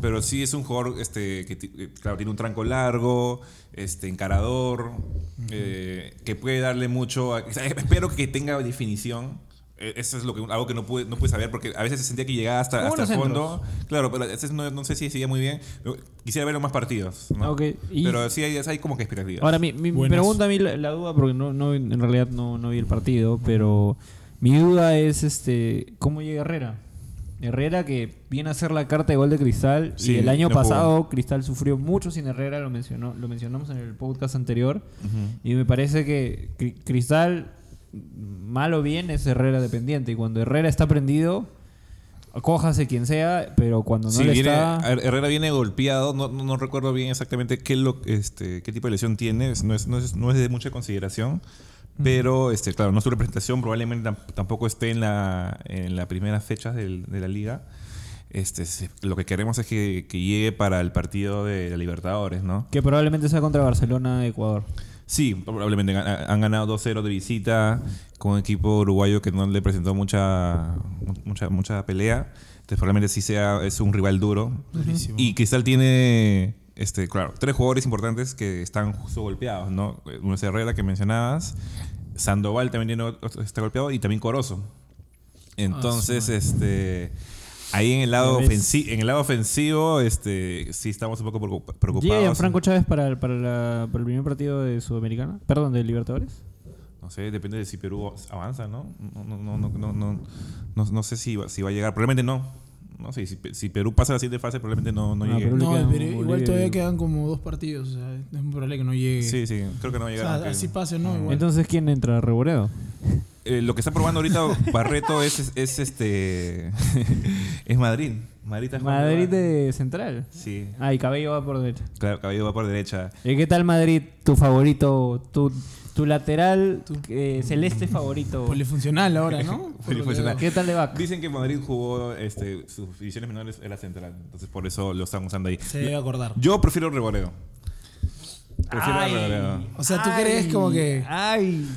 pero sí es un jugador este, que, eh, claro, tiene un tranco largo, este, encarador, eh, que puede darle mucho. a- o sea, espero que tenga definición. Eh, Eso es lo que, algo que no pude, no pude saber porque a veces se sentía que llegaba hasta, hasta el fondo. Claro, pero a veces no, no sé si seguía muy bien. Quisiera verlo más partidos. ¿no? Ok, y- Pero sí hay, hay como que expectativas. Ahora, mi, mi pregunta a mí, la, la duda, porque no, no, en realidad no, no vi el partido, pero mi duda es este cómo llega Herrera. Herrera que viene a ser la carta de gol de Cristal Sí, y el año no jugó. pasado Cristal sufrió mucho sin Herrera, lo mencionó, lo mencionamos en el podcast anterior y me parece que Cri- Cristal mal o bien es Herrera dependiente y cuando Herrera está prendido cójase quien sea, pero cuando no Sí, le viene- está Her- Herrera viene golpeado, no, no, no recuerdo bien exactamente qué, lo, este, qué tipo de lesión tiene, no es, no es, no es de mucha consideración, pero este, claro, no su representación probablemente tam- tampoco esté en la, en las primeras fechas del- de la liga. Este, lo que queremos es que, que llegue para el partido de la Libertadores, ¿no? que probablemente sea contra Barcelona Ecuador. Sí, probablemente han ganado 2-0 de visita con un equipo uruguayo que no le presentó mucha, mucha, mucha pelea. Entonces probablemente sí sea, es un rival duro. Durísimo. Y Cristal tiene, este, claro, tres jugadores importantes que están justo golpeados, ¿no? Uno es Herrera que mencionabas, Sandoval también tiene está golpeado y también Corozo. Entonces, este, ahí en el lado ofensivo, en el lado ofensivo, este, sí estamos un poco preocup- preocupados. ¿Llega Franco Chávez para, el- para, la- para el primer partido de Sudamericana? Perdón, de Libertadores. No sé, depende de si Perú avanza, ¿no? No, no, no, no, no, no, no, no sé si va, si va a llegar. Probablemente no. No sé, si, si Perú pasa a la siguiente fase, probablemente no, no Ah, llegue. No, quedan pero igual todavía quedan como dos partidos. O sea, es muy probable que no llegue. Sí, sí, creo que no va a o llegar. sea, aunque- así pase, ¿no? Igual. Entonces, ¿quién entra? ¿Reboredo? eh, lo que está probando ahorita Barreto es, es, es este. es Madrid. Madrid, Madrid de central. Sí, Ah, y Cabello va por derecha. claro, Cabello va por derecha. ¿Y qué tal Madrid, tu favorito, tu, tu lateral eh, celeste favorito? Polifuncional ahora, ¿no? Polifuncional. ¿Qué tal le va? Dicen que Madrid jugó este, sus divisiones menores era central, entonces por eso lo están usando ahí. Se debe acordar. Yo prefiero Reboreo. Prefiero Ay. Reboreo. O sea, ¿tú crees como que- Ay.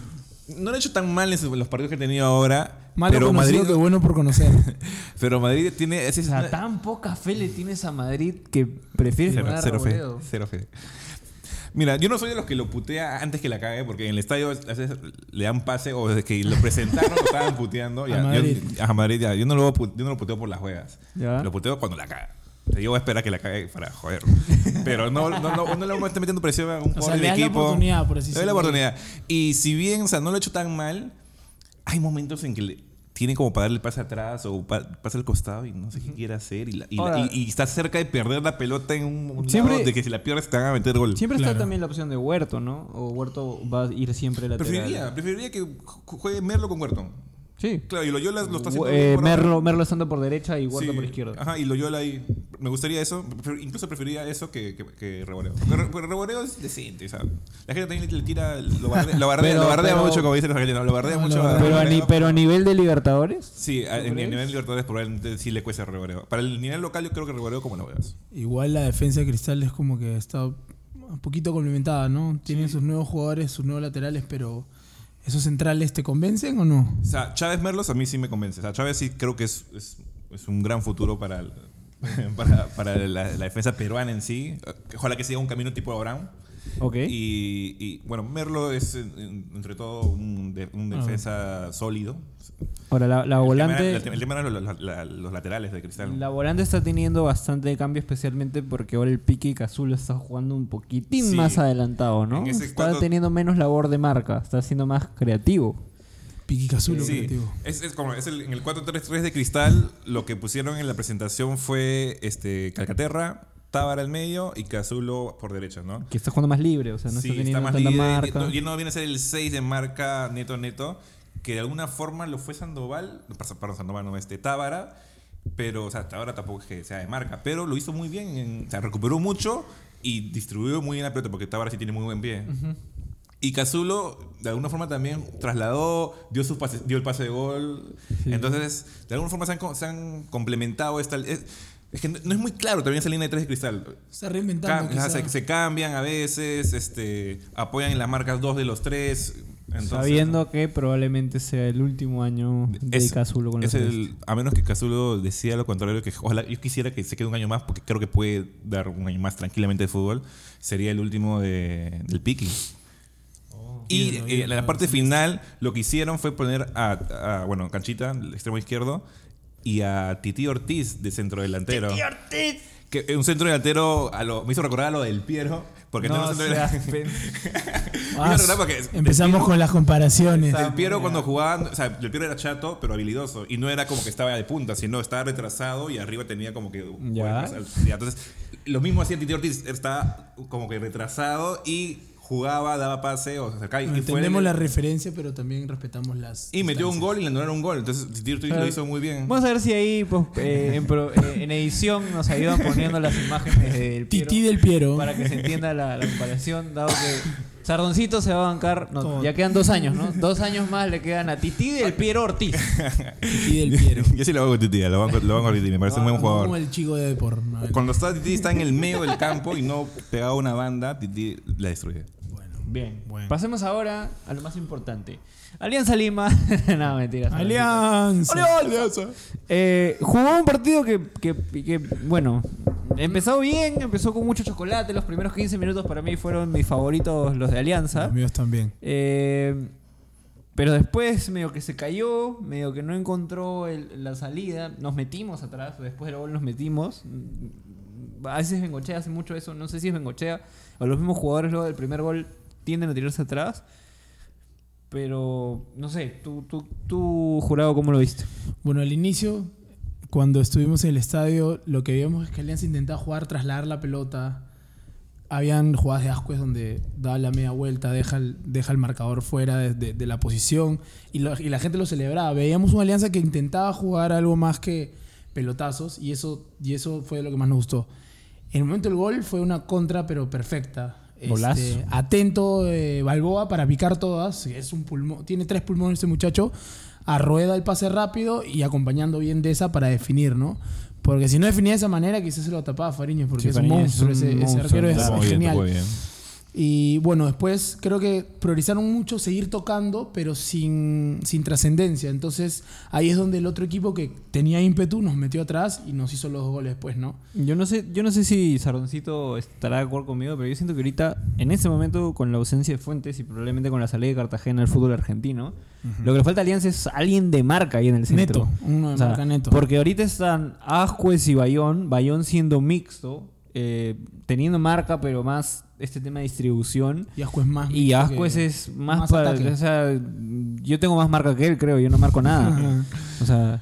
No lo he hecho tan mal en su- los partidos que he tenido ahora, Malo pero conocido Madrid, que bueno por conocer. pero Madrid tiene ese O sea, tan poca fe le tienes a Madrid que prefieres Cero, cero fe. Cero fe. Mira, yo no soy de los que lo putea antes que la cague, porque en el estadio a veces le dan pase o desde que lo presentaron lo estaban puteando. Ya, A Madrid. Yo, a Madrid, ya. Yo no, lo, yo no lo puteo por las juegas. Lo puteo cuando la caga. O sea, yo voy a esperar que la cague para joder. Pero no, no, no, no le voy a estar metiendo presión a un O sea, jugador le del das la equipo. oportunidad, por así la oportunidad. Y si bien, o sea, no lo he hecho tan mal, hay momentos en que le, tiene como para darle el pase atrás o pa- pase al costado y no sé qué quiere hacer. Y, la- y la- y- y está cerca de perder la pelota en un, un Siempre- lado de que si la pierdes te van a meter gol. Siempre Claro. está también la opción de Huerto, ¿no? O Huerto va a ir siempre lateral. Preferiría, preferiría que ju- juegue Merlo con Huerton. Sí. Claro, y Loyola lo está haciendo Eh, por. Merlo, Merlo estando por derecha y Huerto Sí. por izquierda. Ajá, y Loyola ahí. Me gustaría eso. Incluso preferiría eso que, que, que Reboreo. Porque Re- porque Reboreo es decente, ¿sabes? La gente también le, tira. Lo bardea, lo bardea, Pero- lo bardea pero- mucho, como dicen los argentinos. Lo bardea No, mucho. bardea. Pero a, ni- pero a nivel de Libertadores. Sí, a- en, nivel Libertadores probablemente sí le cuesta Reboreo. Para el nivel local yo creo que Reboreo como lo veas. Igual la defensa de Cristal es como que está un poquito complementada, ¿no? Tienen sus nuevos jugadores, sus nuevos laterales, pero ¿esos centrales te convencen o no? O sea, Chávez Merlos a mí sí me convence. O sea, Chávez sí creo que es, es, es un gran futuro para, para, para la, la defensa peruana en sí. Ojalá que siga un camino tipo Abraham. Ok. Y, y, bueno, Merlo es en- en- entre todo un, de- un defensa sólido. Ahora, la, la volante. El tema, el tema era los, los- la- los laterales de Cristal. La volante está teniendo bastante cambio, especialmente porque ahora el Pique y Cazulo está jugando un poquitín Sí. más adelantado, ¿no? En ese Está teniendo menos labor de marca, está siendo más creativo. Piquicazulo Sí, creativo. es, es como es el- en el 4-3-3 de Cristal, lo que pusieron en la presentación fue este Calcaterra, Tábara al medio y Cazulo por derecha, ¿no? Que está jugando más libre, o sea, no sí, está teniendo más tanta libre, marca. Ya no viene a ser el 6 de marca neto neto, que de alguna forma lo fue Sandoval, perdón, Sandoval no, este Tábara, pero, o sea, Tábara tampoco es que sea de marca, pero lo hizo muy bien, en- o sea, recuperó mucho y distribuyó muy bien la pelota, porque Tábara sí tiene muy buen pie. Y Cazulo, de alguna forma también trasladó, dio, sus pases, dio el pase de gol. Entonces, de alguna forma se han, co- se han complementado esta... Es, es que no, es muy claro también esa línea de tres de cristal. Está reinventando. Cam- se, se cambian a veces, este, apoyan en las marcas dos de los tres. Entonces, Sabiendo que probablemente sea el último año de es- Cazulo con los es el- A menos que Cazulo decida lo contrario, que ojalá yo quisiera que se quede un año más, porque creo que puede dar un año más tranquilamente de fútbol, sería el último de- del Piki. y Ídolo, eh, en ídolo, la parte final, lo que hicieron fue poner a, a, bueno, Canchita, el extremo izquierdo, y a Titi Ortiz de centro delantero. ¡Titi Ortiz! Que eh, un centro delantero a lo- me hizo recordar a lo del Piero, porque no, un centro Ah, porque empezamos Piero- con las comparaciones. el Piero cuando jugaba, o sea, el Piero era chato, pero habilidoso. Y no era como que estaba de punta, sino estaba retrasado y arriba tenía como que... Ya. Ya, Entonces, lo mismo hacía Titi Ortiz, estaba como que retrasado y jugaba, daba pase o se acercaba y, fue entendemos el- la referencia, pero también respetamos las. y metió un gol y le anularon un gol. Entonces, Titi Ortiz lo hizo muy bien. Vamos a ver si ahí pues, eh, en, pro- eh, en edición nos ayudan poniendo las imágenes del Piero Tití del Piero. para que se entienda la, la comparación, dado que Sardoncito se va a bancar, no, ya quedan dos años, ¿no? Dos años más le quedan a Tití del Piero Ortiz. Tití del Piero. Yo sí lo hago con Titi, lo hago, lo con Titi, me parece un buen Como jugador. el chico de. ¿no? Cuando está Titi está en el medio del campo y no pegaba una banda, Titi la destruye. Bueno. Bien, Bueno. pasemos ahora a lo más importante. Alianza Lima, no, mentira. Alianza. Eh, jugó un partido que, que- que, bueno, empezó bien, empezó con mucho chocolate. Los primeros 15 minutos para mí fueron mis favoritos los de Alianza. Los míos también. Eh, pero después medio que se cayó, medio que no encontró el- la salida. Nos metimos atrás, después del gol nos metimos. Mm, A veces Bengochea hace mucho eso, no sé si es Bengochea o los mismos jugadores luego del primer gol tienden a tirarse atrás. Pero no sé, tú, tú, tú jurado, ¿cómo lo viste? Bueno, al inicio, cuando estuvimos en el estadio, lo que vimos es que Alianza intentaba jugar, trasladar la pelota, habían jugadas de Ascuez donde da la media vuelta, deja el, deja el marcador fuera de, de- de la posición y, lo- y la gente lo celebraba. Veíamos una alianza que intentaba jugar algo más que pelotazos y eso, y eso fue lo que más nos gustó. En el momento del gol fue una contra, pero perfecta. Este, atento eh, Balboa para picar todas. Es un pulmón, tiene tres pulmones este muchacho. A rueda el pase rápido y acompañando bien de esa para definir, ¿no? Porque si no definía de esa manera, quizás se lo tapaba Fariñez, porque Sí, es un monstruo. es un ese, arquero es, bien, genial. Y bueno, después creo que priorizaron mucho seguir tocando, pero sin, sin trascendencia. Entonces ahí es donde el otro equipo que tenía ímpetu nos metió atrás y nos hizo los dos goles después, ¿no? Yo no sé, yo no sé si Sardoncito estará de acuerdo conmigo, pero yo siento que ahorita, en este momento, con la ausencia de Fuentes y probablemente con la salida de Cartagena al fútbol argentino, lo que le falta a Alianza es alguien de marca ahí en el centro. Neto, uno de O sea, marca neto. Porque ahorita están Ascuez y Bayón, Bayón siendo mixto, eh, teniendo marca, pero más este tema de distribución. Y Ascuez más. Y Ascuez es más, más para. ataque. O sea, yo tengo más marca que él, creo. Yo no marco nada. O sea,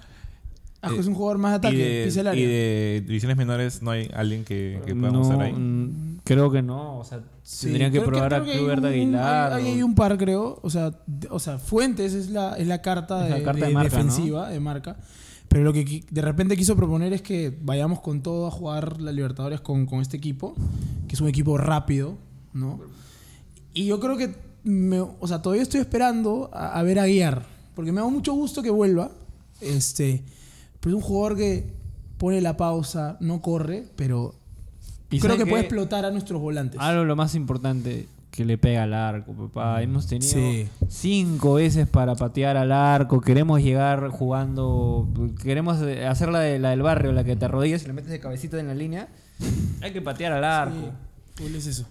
Ascuez es un jugador más de Y ataque, pisa el de, área. y de divisiones menores no hay alguien que, que pueda no, mostrar ahí. mm, creo que no. O sea, Sí, tendrían que probar a Kluivert un- Aguilar. Hay, o- hay- hay un par, creo. O sea, de- o sea Fuentes es la, es la carta, Es la de, carta de de- marca, ¿no? defensiva, de marca. Pero lo que de repente quiso proponer es que vayamos con todo a jugar la Libertadores con, con este equipo, que es un equipo rápido, ¿no? Y yo creo que, me- o sea, todavía estoy esperando a, a ver a Guiar, porque me da mucho gusto que vuelva. Este, pero es un jugador que pone la pausa, no corre, pero ¿Y creo que qué? puede explotar a nuestros volantes. Algo lo más importante que le pega al arco, papá. Hemos tenido Sí. cinco veces para patear al arco. Queremos llegar jugando. Queremos eh, hacer la, de, la del barrio, la que te arrodillas y le metes de cabecita en la línea. Hay que patear al arco. Sí, full es eso.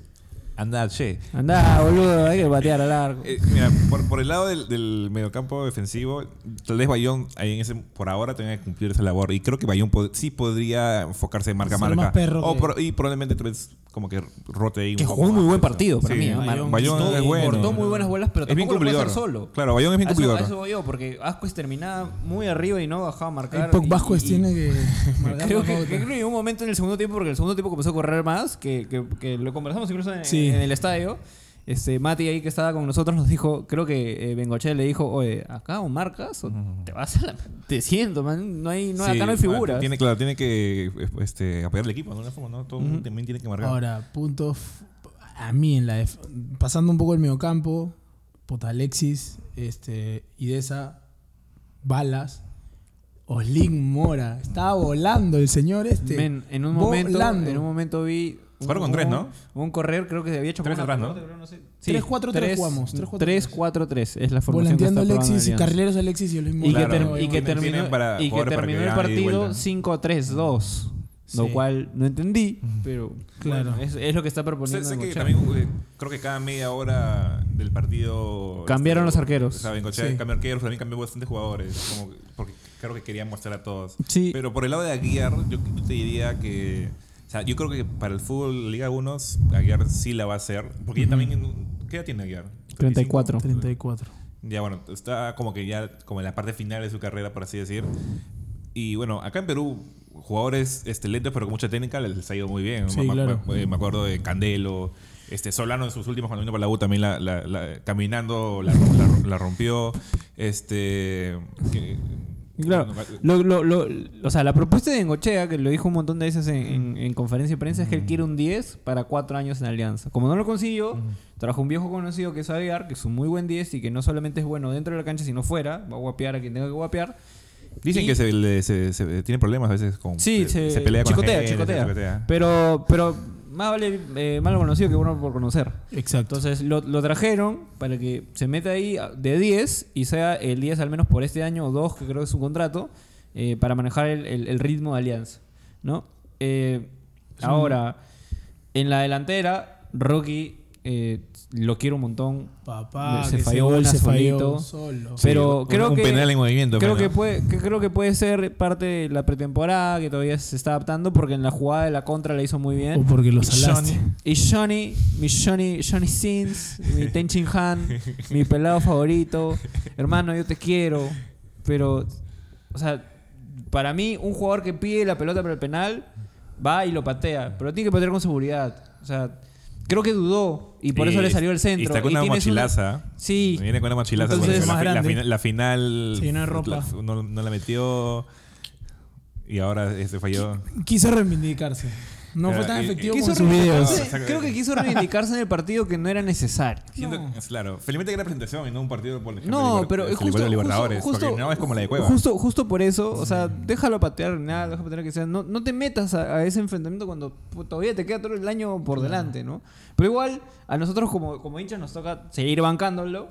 Anda, che. Andá, boludo, hay que patear al arco. Eh, mira, por, por el lado del, del mediocampo defensivo, tal vez Bayón ahí en ese, por ahora tenga que cumplir esa labor. Y creo que Bayón pod- sí podría enfocarse en marca a marca. más perro O que- pro- y probablemente tal vez como que rote ahí Que jugó un muy buen partido para Sí, mí. ¿eh? Bayón- Bayón es bueno. Cortó muy buenas bolas, pero Es bien tampoco lo puede cumplidor. hacer solo. Claro, Bayón es bien A eso- cumplidor. A eso voy yo, porque Ascuez terminaba muy arriba y no bajaba a marcar. Y- Vasquez tiene que. marcar Creo que, que creo que un momento en el segundo tiempo, porque el segundo tiempo comenzó a correr más, que, que, que lo conversamos incluso en, Sí. En el estadio. Este, Mati ahí que estaba con nosotros nos dijo, creo que eh, Bengoche le dijo, oye, acá o marcas o te vas a la... Te siento, man, no hay, no, Sí, acá no hay figuras. Tiene, claro, tiene que este, apoyar al equipo, ¿no? De alguna forma, ¿no? Todo el mundo también tiene que marcar. Ahora, puntos. A mí en la. def- Pasando un poco el mediocampo. Puta Alexis. Este. Idesa. Balas. Oslin Mora. Estaba volando el señor este. Men, en un momento, volando. en un momento vi... un- Jugaron con tres, ¿no? Un correr, creo que había hecho Tres atrás, ¿no? Sí, 3-4-3 tres- jugamos, 3-4-3. 3-4-3 es la formación que está Alexis y carrileros Alexis y Oslin Mora. Y, que, ter- y que terminó, para- y que jugadores para terminó que el hagan ida y partido vuelta. 5-3-2. Lo Sí. cual no entendí, pero Claro. bueno, es, es lo que está Sé, proponiendo. sé que también eh, creo que cada media hora del partido Cambiaron los arqueros. O sea, Bengochea Sí. cambió arqueros, también cambió bastantes jugadores, como que- porque creo que quería mostrar a todos. Sí. Pero por el lado de Aguiar, yo, yo te diría que o sea, yo creo que para el fútbol Liga 1 Aguiar sí la va a hacer, porque ya también ¿qué edad tiene Aguiar? 34. 34. Ya bueno, está como que ya como en la parte final de su carrera, por así decir. Y bueno, acá en Perú, jugadores este, lentos pero con mucha técnica les ha ido muy bien. Sí, me, claro. me- me acuerdo de Candelo, este Solano en sus últimos cuando vino para la U también la, la- la- caminando la, la- la rompió. Este. que- Claro, lo, lo, lo- o sea, la propuesta de Bengochea, que lo dijo un montón de veces en, en- en conferencia de prensa, es que él quiere un 10 para 4 años en Alianza. Como no lo consiguió, trajo un viejo conocido que es Aguiar, que es un muy buen 10 y que no solamente es bueno dentro de la cancha, sino fuera, va a guapear a quien tenga que guapear. Dicen Y- que se, le- se- se- tiene problemas a veces con. Sí, se, se, pelea con la chicotea, gente, se chicotea. chicotea. Pero, pero más vale eh, malo conocido que bueno por conocer. Exacto. Entonces lo, lo trajeron para que se meta ahí de 10 y sea el 10 al menos por este año o dos, que creo que es su contrato, eh, para manejar el, el- el ritmo de Alianza. ¿no? Eh, ahora, en la delantera, Rocky eh, lo quiero un montón. Papá, Se falló una se falló solo. Pero un- creo un que penal en movimiento. Creo mano. que, puede, que creo que puede ser parte de la pretemporada, que todavía se está adaptando, porque en la jugada de la contra la hizo muy O bien. porque lo salaste. Y Johnny, mi Johnny, Johnny Sins, mi Tenchin Han, mi pelado favorito. Hermano, yo te quiero. Pero, o sea, para mí, un jugador que pide la pelota para el penal, va y lo patea. Pero tiene que patear con seguridad. O sea, creo que dudó y por eso le salió el centro. Y está con una mochilaza. Sí. Viene con una mochilaza. Entonces- Más la, grande. la final. Se llenó de ropa. la- no, no la metió. Y ahora se falló. Quiso reivindicarse. No Pero, fue tan y- efectivo con sus videos. creo que quiso reivindicarse en el partido que no era necesario. Siento- No. es claro. Felizmente que era presentación y no un partido por ejemplo, No, pero este, justo, de Libertadores. justo, porque no es como la de Cueva. Justo, justo por eso, o sea, déjalo patear, nada, déjalo patear que sea. No, no te metas a, a ese enfrentamiento cuando todavía te queda todo el año por delante, ¿no? Pero igual, a nosotros como, como hinchas nos toca seguir bancándolo.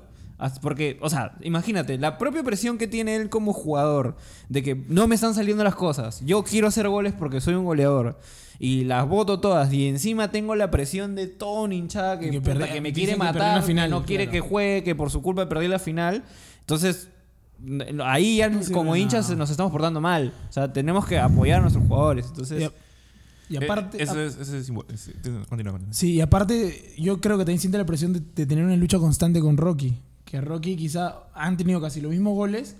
Porque, o sea, imagínate, la propia presión que tiene él como jugador, de que no me están saliendo las cosas, yo quiero hacer goles porque soy un goleador, y las voto todas, y encima tengo la presión de todo un hinchada que, Y que puta, perde- que me quiere matar, final, que no quiere claro. que juegue, que por su culpa perdí la final. Entonces, ahí ya No como hinchas nada. nos estamos portando mal. O sea, tenemos que apoyar a nuestros jugadores. Entonces, Y, y aparte, Eh, eso es, eso es sí, y aparte, yo creo que también siente la presión de, de tener una lucha constante con Rocky. Que Rocky quizá han tenido casi los mismos goles,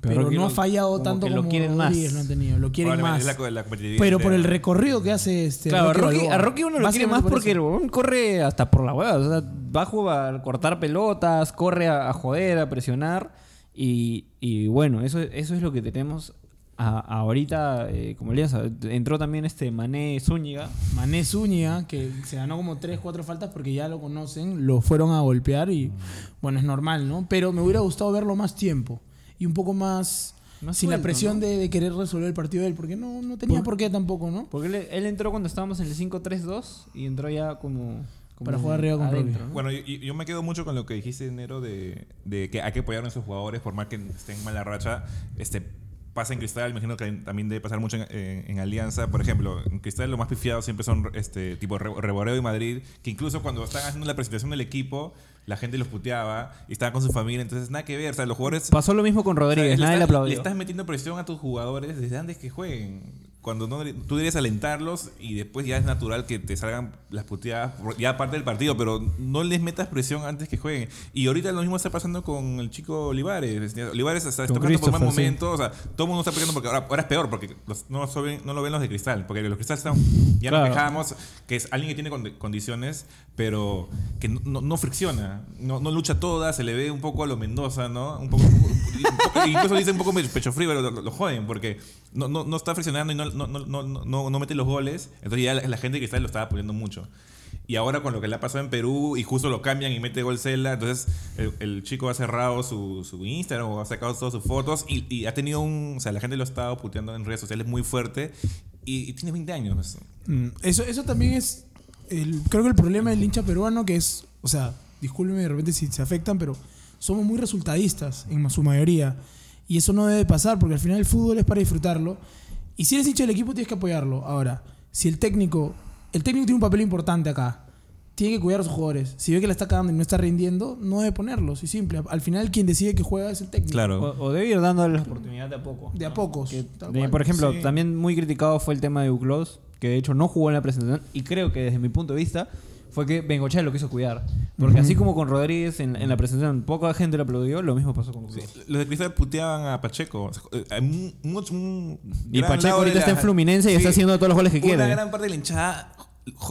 pero, no lo- ha fallado como tanto que lo como quieren más. Lo han tenido. Lo quieren más. es la, Pero por el recorrido que hace este claro, a Rocky, Balboa. a Rocky uno lo quiere más porque el corre hasta por la hueva. O sea, va a jugar, a cortar pelotas, corre a, a joder, a presionar. Y, y bueno, eso, eso es lo que tenemos a- ahorita eh, como alianza. Entró también este Mané Zúñiga. Mané Zúñiga, que se ganó como 3, 4 faltas porque ya lo conocen, lo fueron a golpear y bueno, es normal, ¿no? Pero me hubiera gustado verlo más tiempo y un poco más, Más sin la presión ¿no? de, de querer resolver el partido de él, porque no, no tenía Por- por, qué tampoco, ¿no? Porque él, él entró cuando estábamos en el 5-3-2 y entró ya como... como Para jugar arriba con adentro. Bueno, yo, yo me quedo mucho con lo que dijiste, Nero, de, de que hay que apoyar a nuestros jugadores, por más que estén en mala racha. Este, pasa en Cristal, me imagino que también debe pasar mucho en, en- en Alianza. Por ejemplo, en Cristal lo más pifiado siempre son este, tipo Re- Reboreo y Madrid, que incluso cuando están haciendo la presentación del equipo, la gente los puteaba y estaban con su familia, entonces nada que ver. O sea, los jugadores... Pasó lo mismo con o sea, Rodríguez, le nadie le estás- aplaudió. Le estás metiendo presión a tus jugadores desde antes que jueguen. Cuando no, tú deberías alentarlos y después ya es natural que te salgan las puteadas, ya parte del partido, pero no les metas presión antes que jueguen. Y ahorita lo mismo está pasando con el chico Olivares. Olivares está, está pasando por mal Christopher, sí. momento, o sea, todo el mundo está peleando porque ahora, ahora es peor, porque los- no, lo ven- no lo ven los de cristal, porque los de cristal están, ya Claro. nos quejábamos que es alguien que tiene condi- condiciones, pero que no, no- fricciona, no, no lucha toda, se le ve un poco a lo Mendoza, ¿no? Un poco, un poco- incluso dice un poco pecho frío, pero lo, lo joden, porque no, no, no está friccionando y no, no, no, no, no, mete los goles, entonces ya la, gente de cristal lo estaba apoyando mucho. Y ahora con lo que le ha pasado en Perú y justo lo cambian y mete gol Cela, entonces el, el chico ha cerrado su, su Instagram o ha sacado todas sus fotos y, y ha tenido un... O sea, la gente lo ha estado puteando en redes sociales muy fuerte y, y tiene 20 años. Mm, Eso, eso también es, el- creo que el problema del hincha peruano, que es, o sea, discúlpenme de repente si se afectan, pero somos muy resultadistas en su mayoría. Y eso no debe pasar, porque al final el fútbol es para disfrutarlo. Y si eres hincha del equipo, tienes que apoyarlo. Ahora, si el técnico, el técnico tiene un papel importante acá, tiene que cuidar a sus jugadores. Si ve que la está cagando y no está rindiendo, no debe ponerlos. Y simple. Al final, quien decide que juega es el técnico. Claro. O, o debe ir dándole la oportunidad de a poco. De a pocos. Que, tal de- cual. por ejemplo, Sí. también muy criticado fue el tema de Uclos, que de hecho no jugó en la presentación y creo que desde mi punto de vista fue que Bengochea lo quiso cuidar. Porque así como con Rodríguez en, en la presentación poca gente lo aplaudió, lo mismo pasó con Uclos. Los de Cristal puteaban a Pacheco. O sea, eh, hay un- mucho- un Y Pacheco ahorita de está en Fluminense y está haciendo todos los goles que Una quiere. gran parte de la hinchada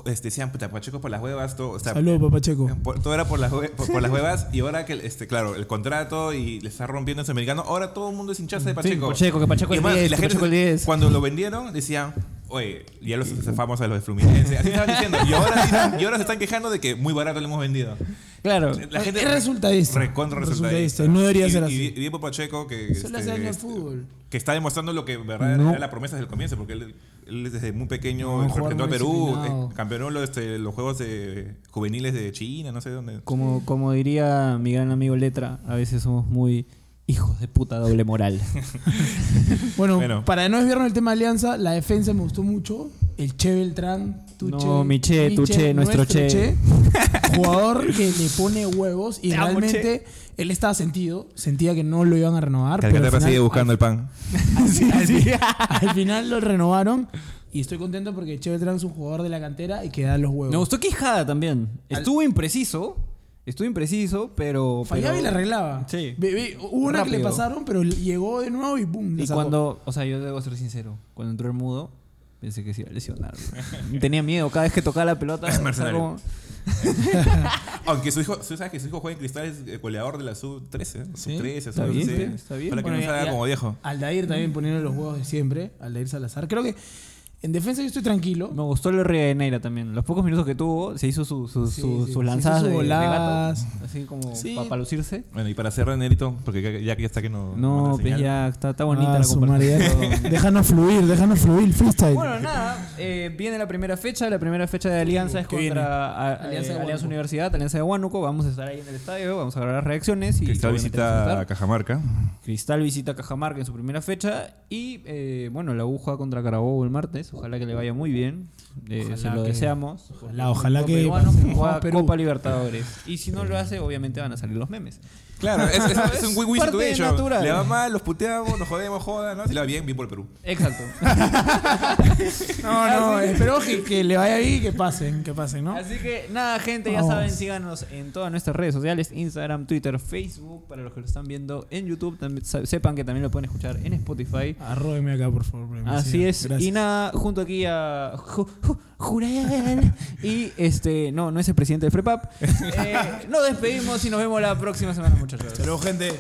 este, decían, puta, Pacheco por las huevas, todo. O sea, Saludos, Papacheco. por- todo era por las, hue- por, por las huevas y ahora que, este, claro, el contrato y le está rompiendo ese americano, ahora todo el mundo es hincharse de Sí, Pacheco. Pacheco, que Pacheco Y el además, 10, la que gente Pacheco el 10. Cuando lo vendieron, decían, oye, ya los zafamos a los de Fluminense. Así estaban diciendo. Y ahora, dicen- y ahora se están quejando de que muy barato le hemos vendido. Claro. La gente Es resultadista. Recontra Resultadista, no debería Y- ser así. Y Diego Pacheco, que, Eso le hace este, daño al este, fútbol. que está demostrando lo que en verdad No. era la promesa desde el comienzo, porque él, él desde muy pequeño No, un jugador representó a muy Perú, disciplinado. eh, campeonó los, este, los juegos de juveniles de China, no sé dónde. Como, como diría mi gran amigo Letra, a veces somos muy hijos de puta doble moral. Bueno, Bueno. para no desviarnos del tema de Alianza, la defensa me gustó mucho. El Che Beltrán, tu No, mi Che, tu Che, nuestro Che. Jugador que le pone huevos y Te amo, realmente él estaba sentido, sentía que no lo iban a renovar. Pero al Calcaterra final, sigue buscando el pan. al, fi- al final lo renovaron y estoy contento porque Che Beltrán es un jugador de la cantera y que da los huevos. Me gustó Quijada también. Estuvo impreciso. Estuvo impreciso, pero. Fallaba pero- y la arreglaba. Sí. Ve, hubo una que le Rápido. pasaron, pero llegó de nuevo y boom. la Y sacó. cuando. O sea, yo debo ser sincero. Cuando entró el mudo, Pensé que se iba a lesionar. Tenía miedo cada vez que tocaba la pelota. sea, Mercenario. como- Aunque su hijo, tú sabes que su hijo juega en cristal, es el goleador de la sub-13, Sí, sub-13, está bien, sub-13. está bien. Para que Bueno, no salga como viejo. Aldair también poniendo los huevos de siempre. Aldair Salazar. Creo que en defensa yo estoy tranquilo. Me gustó el Neira también. Los pocos minutos que tuvo, se hizo su- su- Sí, su- sí, sus lanzadas hizo de, de gato. voladas. Así como Sí. para lucirse. Bueno, y para cerrar, Nerito, porque ya- que ya está que no. No, pues ya está, está bonita Ah, la comparación. déjanos fluir, déjanos fluir, freestyle. Bueno, nada, eh, viene la primera fecha. La primera fecha de Alianza es ¿Qué viene? contra a- Alianza eh, de Alianza. Universidad, Alianza de Huánuco. Vamos a estar ahí en el estadio, vamos a grabar reacciones. y Cristal visita a. Cajamarca. Cristal visita Cajamarca en su primera fecha. Y eh, bueno, la juega contra Carabobo el martes. Ojalá que le vaya muy bien. Eh, Ojalá se lo que- deseamos. ojalá, ojalá que peruano. Copa Libertadores. Y si no lo hace, obviamente van a salir los memes. Claro, es, es- es un win-win Parte situation. natural. Le va mal, los puteamos, nos jodemos, joda, ¿no? Si le va bien, bien por el Perú. Exacto. No, no, espero que, que le vaya bien y que pasen, que pasen, ¿no? Así que nada, gente, ya Vamos. saben, síganos en todas nuestras redes sociales, Instagram, Twitter, Facebook, para los que lo están viendo en YouTube, también sepan que también lo pueden escuchar en Spotify. Arróbeme acá, por favor. Así sigan. es. Gracias. Y nada, junto aquí a Ju- Ju- Jurel y este, no, no es el presidente del FREPAP. Eh, nos despedimos y nos vemos la próxima semana, muchachos. Luego, gente.